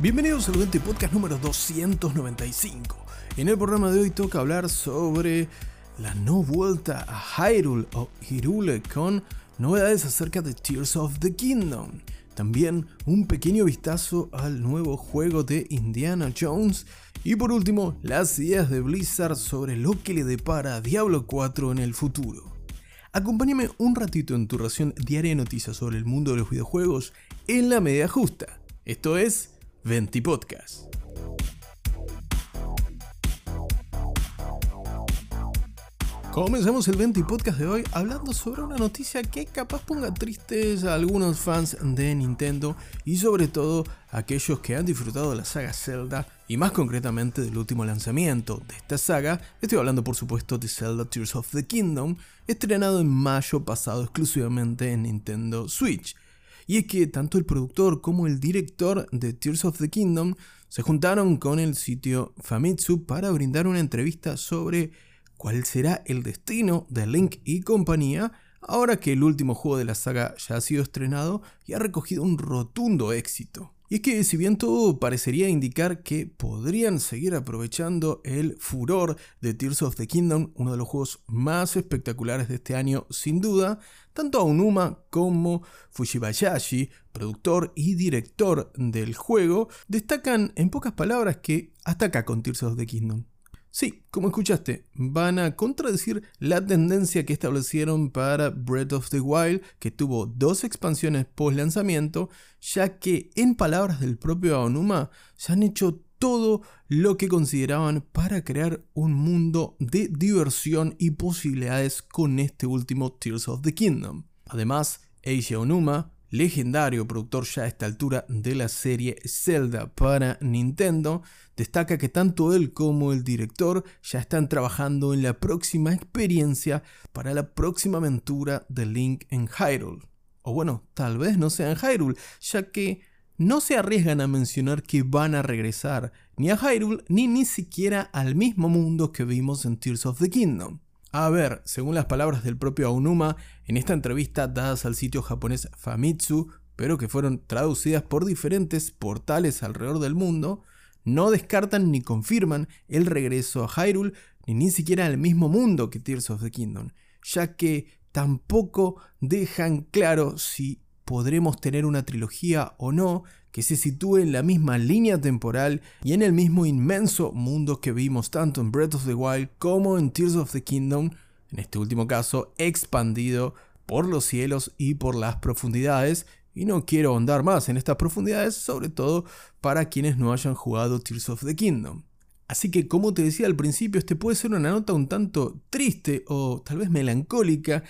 Bienvenidos al 20 Podcast número 295. En el programa de hoy toca hablar sobre la no vuelta a Hyrule o Hyrule con novedades acerca de Tears of the Kingdom. También un pequeño vistazo al nuevo juego de Indiana Jones. Y por último, las ideas de Blizzard sobre lo que le depara a Diablo 4 en el futuro. Acompáñame un ratito en tu ración diaria de noticias sobre el mundo de los videojuegos en la media justa. Esto es Venti Podcast. Comenzamos el 20 podcast de hoy hablando sobre una noticia que capaz ponga tristes a algunos fans de Nintendo y sobre todo a aquellos que han disfrutado de la saga Zelda y más concretamente del último lanzamiento de esta saga. Estoy hablando por supuesto de Zelda Tears of the Kingdom, estrenado en mayo pasado exclusivamente en Nintendo Switch. Y es que tanto el productor como el director de Tears of the Kingdom se juntaron con el sitio Famitsu para brindar una entrevista sobre cuál será el destino de Link y compañía ahora que el último juego de la saga ya ha sido estrenado y ha recogido un rotundo éxito. Y es que si bien todo parecería indicar que podrían seguir aprovechando el furor de Tears of the Kingdom, uno de los juegos más espectaculares de este año sin duda, tanto Aonuma como Fushibayashi, productor y director del juego, destacan en pocas palabras que hasta acá con Tears of the Kingdom. Sí, como escuchaste, van a contradecir la tendencia que establecieron para Breath of the Wild, que tuvo dos expansiones post lanzamiento, ya que en palabras del propio Aonuma, se han hecho todo lo que consideraban para crear un mundo de diversión y posibilidades con este último Tears of the Kingdom. Además, Eiji Aonuma legendario productor ya a esta altura de la serie Zelda para Nintendo, destaca que tanto él como el director ya están trabajando en la próxima experiencia para la próxima aventura de Link en Hyrule. O bueno, tal vez no sea en Hyrule, ya que no se arriesgan a mencionar que van a regresar ni a Hyrule ni ni siquiera al mismo mundo que vimos en Tears of the Kingdom. A ver, según las palabras del propio Aonuma, en esta entrevista dadas al sitio japonés Famitsu, pero que fueron traducidas por diferentes portales alrededor del mundo, no descartan ni confirman el regreso a Hyrule, ni ni siquiera al mismo mundo que Tears of the Kingdom, ya que tampoco dejan claro si podremos tener una trilogía o no que se sitúe en la misma línea temporal y en el mismo inmenso mundo que vimos tanto en Breath of the Wild como en Tears of the Kingdom, en este último caso expandido por los cielos y por las profundidades. Y no quiero ahondar más en estas profundidades, sobre todo para quienes no hayan jugado Tears of the Kingdom. Así que como te decía al principio, este puede ser una nota un tanto triste o tal vez melancólica,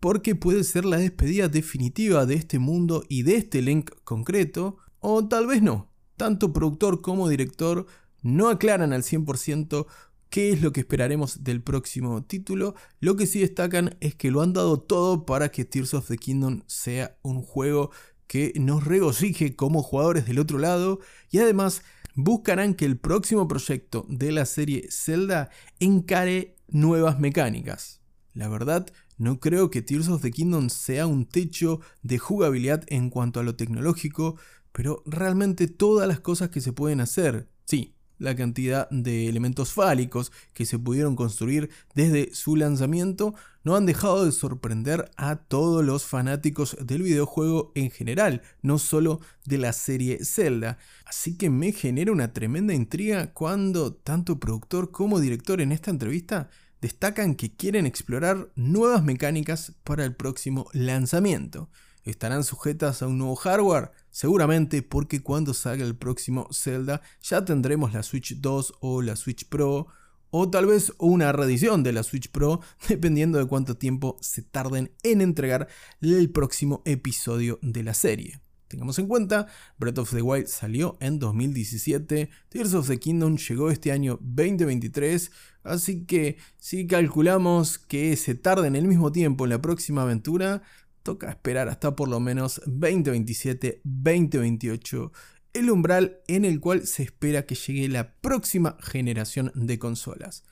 porque puede ser la despedida definitiva de este mundo y de este Link concreto, o tal vez no. Tanto productor como director no aclaran al 100% qué es lo que esperaremos del próximo título. Lo que sí destacan es que lo han dado todo para que Tears of the Kingdom sea un juego que nos regocije como jugadores del otro lado y además buscarán que el próximo proyecto de la serie Zelda encare nuevas mecánicas. La verdad, no creo que Tears of the Kingdom sea un techo de jugabilidad en cuanto a lo tecnológico, pero realmente todas las cosas que se pueden hacer, sí, la cantidad de elementos fálicos que se pudieron construir desde su lanzamiento no han dejado de sorprender a todos los fanáticos del videojuego en general, no solo de la serie Zelda. Así que me genera una tremenda intriga cuando tanto productor como director en esta entrevista destacan que quieren explorar nuevas mecánicas para el próximo lanzamiento. ¿Estarán sujetas a un nuevo hardware? Seguramente porque cuando salga el próximo Zelda ya tendremos la Switch 2 o la Switch Pro o tal vez una reedición de la Switch Pro dependiendo de cuánto tiempo se tarden en entregar el próximo episodio de la serie. Tengamos en cuenta, Breath of the Wild salió en 2017, Tears of the Kingdom llegó este año 2023, así que si calculamos que se tarda en el mismo tiempo en la próxima aventura, toca esperar hasta por lo menos 2027-2028, el umbral en el cual se espera que llegue la próxima generación de consolas.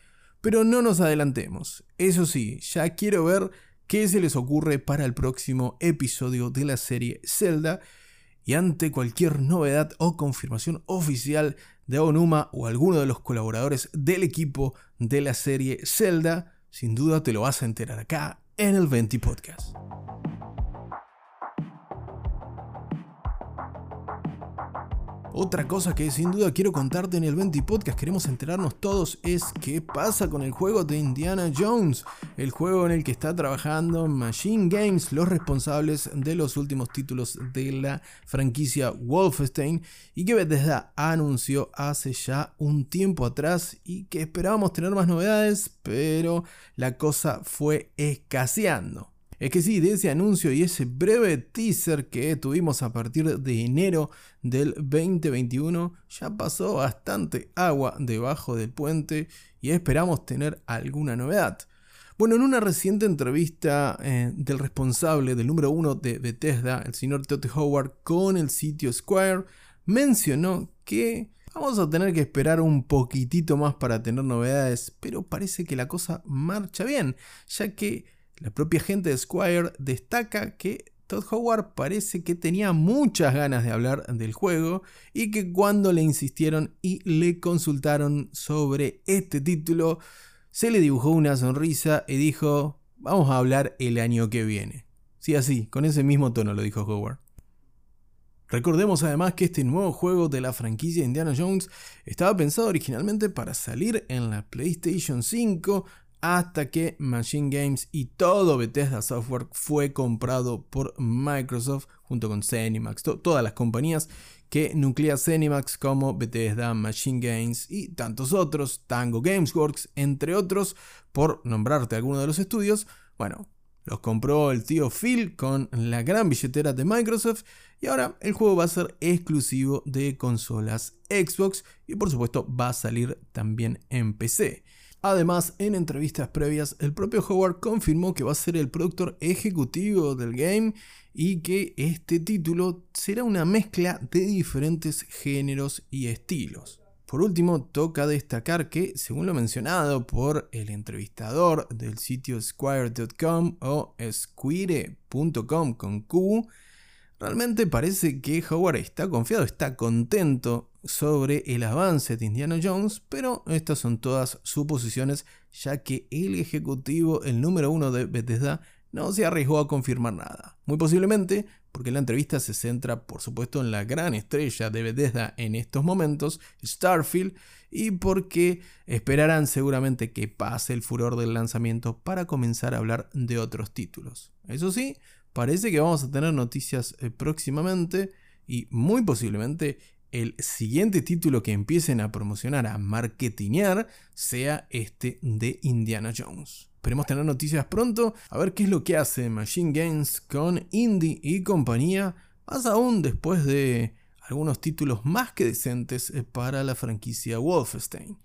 Pero no nos adelantemos, eso sí, ya quiero ver qué se les ocurre para el próximo episodio de la serie Zelda y ante cualquier novedad o confirmación oficial de Onuma o alguno de los colaboradores del equipo de la serie Zelda, sin duda te lo vas a enterar acá en el 20 Podcast. Otra cosa que sin duda quiero contarte en el 20 Podcast, queremos enterarnos todos, es qué pasa con el juego de Indiana Jones, el juego en el que está trabajando Machine Games, los responsables de los últimos títulos de la franquicia Wolfenstein, y que Bethesda anunció hace ya un tiempo atrás y que esperábamos tener más novedades, pero la cosa fue escaseando. Es que sí, de ese anuncio y ese breve teaser que tuvimos a partir de enero del 2021, ya pasó bastante agua debajo del puente y esperamos tener alguna novedad. Bueno, en una reciente entrevista eh, del responsable del número uno de Bethesda, el señor Todd Howard, con el sitio Square, mencionó que vamos a tener que esperar un poquitito más para tener novedades, pero parece que la cosa marcha bien, ya que la propia gente de Squire destaca que Todd Howard parece que tenía muchas ganas de hablar del juego y que cuando le insistieron y le consultaron sobre este título, se le dibujó una sonrisa y dijo, vamos a hablar el año que viene. Sí, así, con ese mismo tono lo dijo Howard. Recordemos además que este nuevo juego de la franquicia Indiana Jones estaba pensado originalmente para salir en la PlayStation 5 hasta que Machine Games y todo Bethesda Software fue comprado por Microsoft junto con Zenimax, todas las compañías que nuclea Zenimax como Bethesda, Machine Games y tantos otros, Tango Gamesworks, entre otros, por nombrarte alguno de los estudios, bueno, los compró el tío Phil con la gran billetera de Microsoft y ahora el juego va a ser exclusivo de consolas Xbox y por supuesto va a salir también en PC. Además, en entrevistas previas, el propio Howard confirmó que va a ser el productor ejecutivo del game y que este título será una mezcla de diferentes géneros y estilos. Por último, toca destacar que, según lo mencionado por el entrevistador del sitio squire.com o squire.com con Q, realmente parece que Howard está confiado, está contento sobre el avance de Indiana Jones, pero estas son todas suposiciones, ya que el ejecutivo, el número uno de Bethesda, no se arriesgó a confirmar nada. Muy posiblemente porque la entrevista se centra, por supuesto, en la gran estrella de Bethesda en estos momentos, Starfield, y porque esperarán seguramente que pase el furor del lanzamiento para comenzar a hablar de otros títulos. Eso sí, parece que vamos a tener noticias eh, próximamente y muy posiblemente el siguiente título que empiecen a promocionar, a marketinear, sea este de Indiana Jones. Esperemos tener noticias pronto, a ver qué es lo que hace Machine Games con Indie y compañía, más aún después de algunos títulos más que decentes eh, para la franquicia Wolfenstein.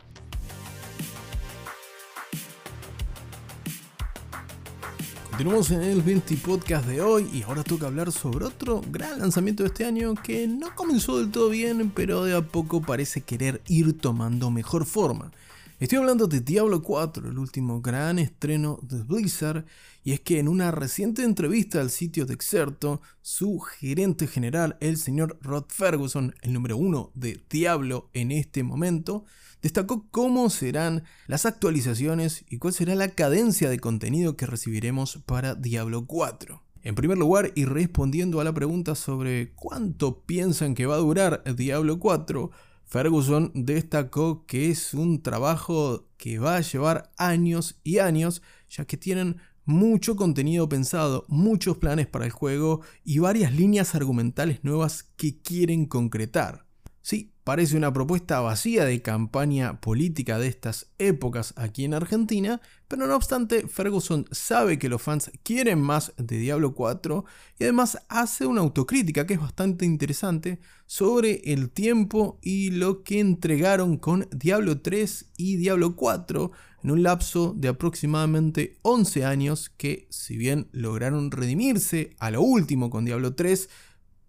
Continuamos en el 20 podcast de hoy y ahora toca hablar sobre otro gran lanzamiento de este año que no comenzó del todo bien, pero de a poco parece querer ir tomando mejor forma. Estoy hablando de Diablo 4, el último gran estreno de Blizzard, y es que en una reciente entrevista al sitio de Exerto, su gerente general, el señor Rod Ferguson, el número uno de Diablo en este momento, destacó cómo serán las actualizaciones y cuál será la cadencia de contenido que recibiremos para Diablo 4. En primer lugar, y respondiendo a la pregunta sobre cuánto piensan que va a durar Diablo 4, Ferguson destacó que es un trabajo que va a llevar años y años, ya que tienen mucho contenido pensado, muchos planes para el juego y varias líneas argumentales nuevas que quieren concretar. Sí, parece una propuesta vacía de campaña política de estas épocas aquí en Argentina, pero no obstante, Ferguson sabe que los fans quieren más de Diablo 4 y además hace una autocrítica que es bastante interesante sobre el tiempo y lo que entregaron con Diablo 3 y Diablo 4 en un lapso de aproximadamente 11 años que si bien lograron redimirse a lo último con Diablo 3,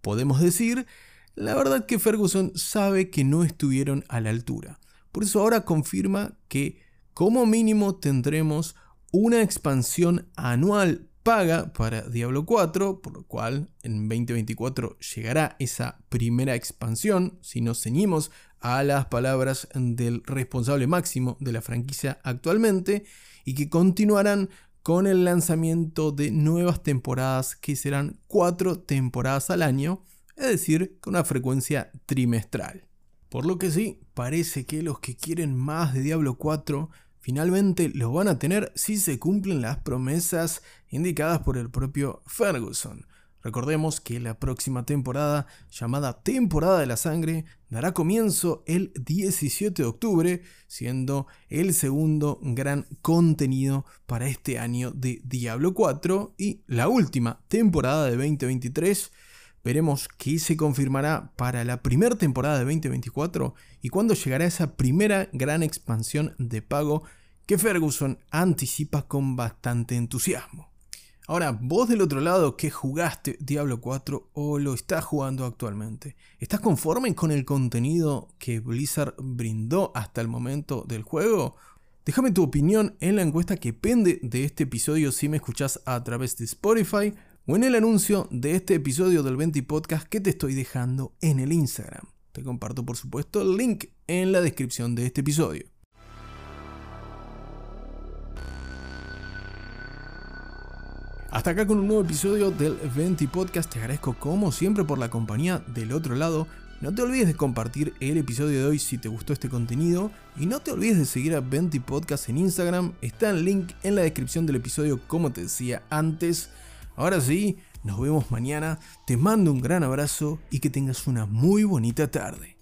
podemos decir la verdad que Ferguson sabe que no estuvieron a la altura. Por eso ahora confirma que como mínimo tendremos una expansión anual paga para Diablo 4, por lo cual en 2024 llegará esa primera expansión, si nos ceñimos a las palabras del responsable máximo de la franquicia actualmente, y que continuarán con el lanzamiento de nuevas temporadas que serán cuatro temporadas al año, es decir, con una frecuencia trimestral. Por lo que sí, parece que los que quieren más de Diablo 4 finalmente lo van a tener si se cumplen las promesas indicadas por el propio Ferguson. Recordemos que la próxima temporada, llamada Temporada de la Sangre, dará comienzo el 17 de octubre, siendo el segundo gran contenido para este año de Diablo 4 y la última temporada de 2023. Veremos qué se confirmará para la primera temporada de 2024 y cuándo llegará esa primera gran expansión de pago que Ferguson anticipa con bastante entusiasmo. Ahora, vos del otro lado que jugaste Diablo 4 o lo estás jugando actualmente, ¿estás conforme con el contenido que Blizzard brindó hasta el momento del juego? Déjame tu opinión en la encuesta que pende de este episodio si me escuchás a través de Spotify o en el anuncio de este episodio del 20 Podcast que te estoy dejando en el Instagram. Te comparto por supuesto el link en la descripción de este episodio. Hasta acá con un nuevo episodio del Venti Podcast. Te agradezco como siempre por la compañía del otro lado. No te olvides de compartir el episodio de hoy si te gustó este contenido. Y no te olvides de seguir a Venti Podcast en Instagram. Está el link en la descripción del episodio como te decía antes. Ahora sí, nos vemos mañana. Te mando un gran abrazo y que tengas una muy bonita tarde.